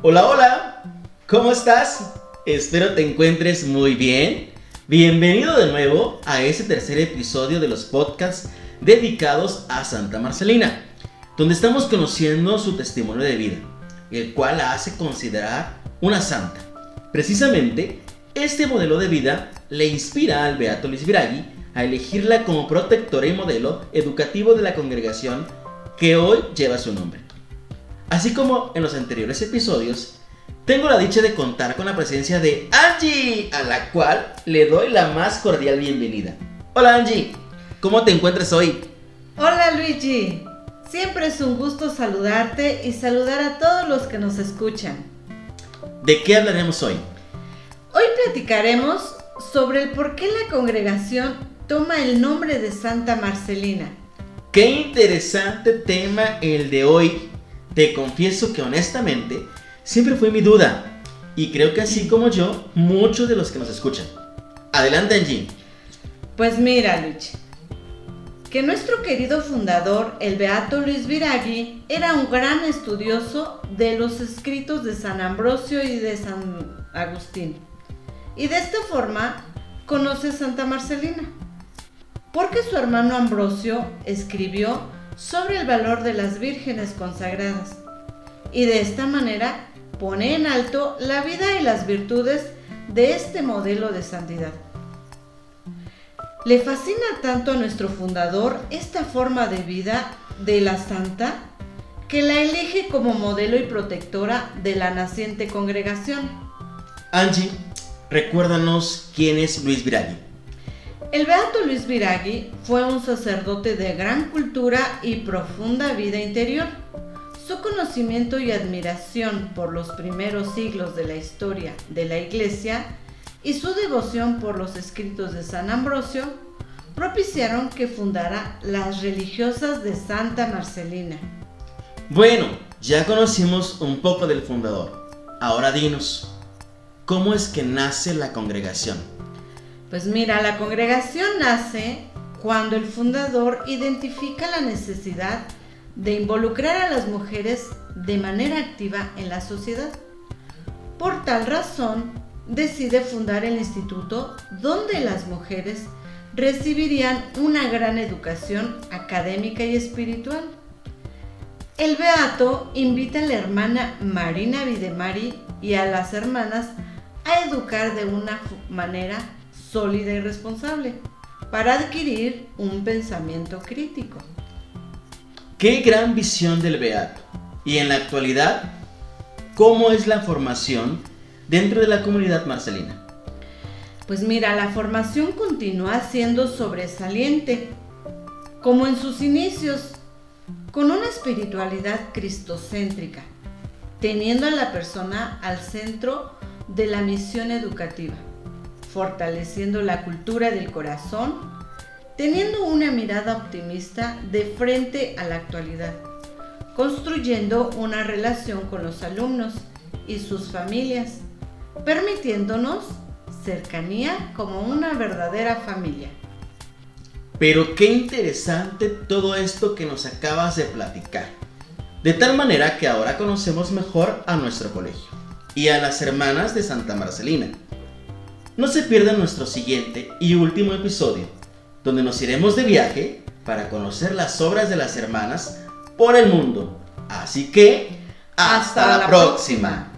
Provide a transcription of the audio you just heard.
Hola, hola, ¿cómo estás? Espero te encuentres muy bien. Bienvenido de nuevo a este tercer episodio de los podcasts dedicados a Santa Marcelina, donde estamos conociendo su testimonio de vida, el cual la hace considerar una santa. Precisamente, este modelo de vida le inspira al Beato Luis a elegirla como protectora y modelo educativo de la congregación que hoy lleva su nombre. Así como en los anteriores episodios, tengo la dicha de contar con la presencia de Angie, a la cual le doy la más cordial bienvenida. Hola Angie, ¿cómo te encuentras hoy? Hola Luigi, siempre es un gusto saludarte y saludar a todos los que nos escuchan. ¿De qué hablaremos hoy? Hoy platicaremos sobre el por qué la congregación toma el nombre de Santa Marcelina. Qué interesante tema el de hoy. Te confieso que honestamente siempre fue mi duda y creo que así como yo, muchos de los que nos escuchan. Adelante Angie. Pues mira Luigi, que nuestro querido fundador, el Beato Luis Viragui, era un gran estudioso de los escritos de San Ambrosio y de San Agustín. Y de esta forma conoce Santa Marcelina, porque su hermano Ambrosio escribió sobre el valor de las vírgenes consagradas. Y de esta manera pone en alto la vida y las virtudes de este modelo de santidad. Le fascina tanto a nuestro fundador esta forma de vida de la santa que la elige como modelo y protectora de la naciente congregación. Angie, recuérdanos quién es Luis Viragui. El beato Luis Viragui fue un sacerdote de gran cultura y profunda vida interior. Su conocimiento y admiración por los primeros siglos de la historia de la Iglesia y su devoción por los escritos de San Ambrosio propiciaron que fundara las religiosas de Santa Marcelina. Bueno, ya conocimos un poco del fundador. Ahora dinos, ¿cómo es que nace la congregación? Pues mira, la congregación nace cuando el fundador identifica la necesidad de involucrar a las mujeres de manera activa en la sociedad. Por tal razón, decide fundar el instituto donde las mujeres recibirían una gran educación académica y espiritual. El Beato invita a la hermana Marina Videmari y a las hermanas a educar de una manera sólida y responsable para adquirir un pensamiento crítico. Qué gran visión del Beato. Y en la actualidad, ¿cómo es la formación dentro de la comunidad marcelina? Pues mira, la formación continúa siendo sobresaliente, como en sus inicios, con una espiritualidad cristocéntrica, teniendo a la persona al centro de la misión educativa, fortaleciendo la cultura del corazón, teniendo una mirada optimista de frente a la actualidad, construyendo una relación con los alumnos y sus familias, permitiéndonos cercanía como una verdadera familia. Pero qué interesante todo esto que nos acabas de platicar. De tal manera que ahora conocemos mejor a nuestro colegio y a las hermanas de Santa Marcelina. No se pierdan nuestro siguiente y último episodio, donde nos iremos de viaje para conocer las obras de las hermanas por el mundo. Así que, hasta, la, próxima.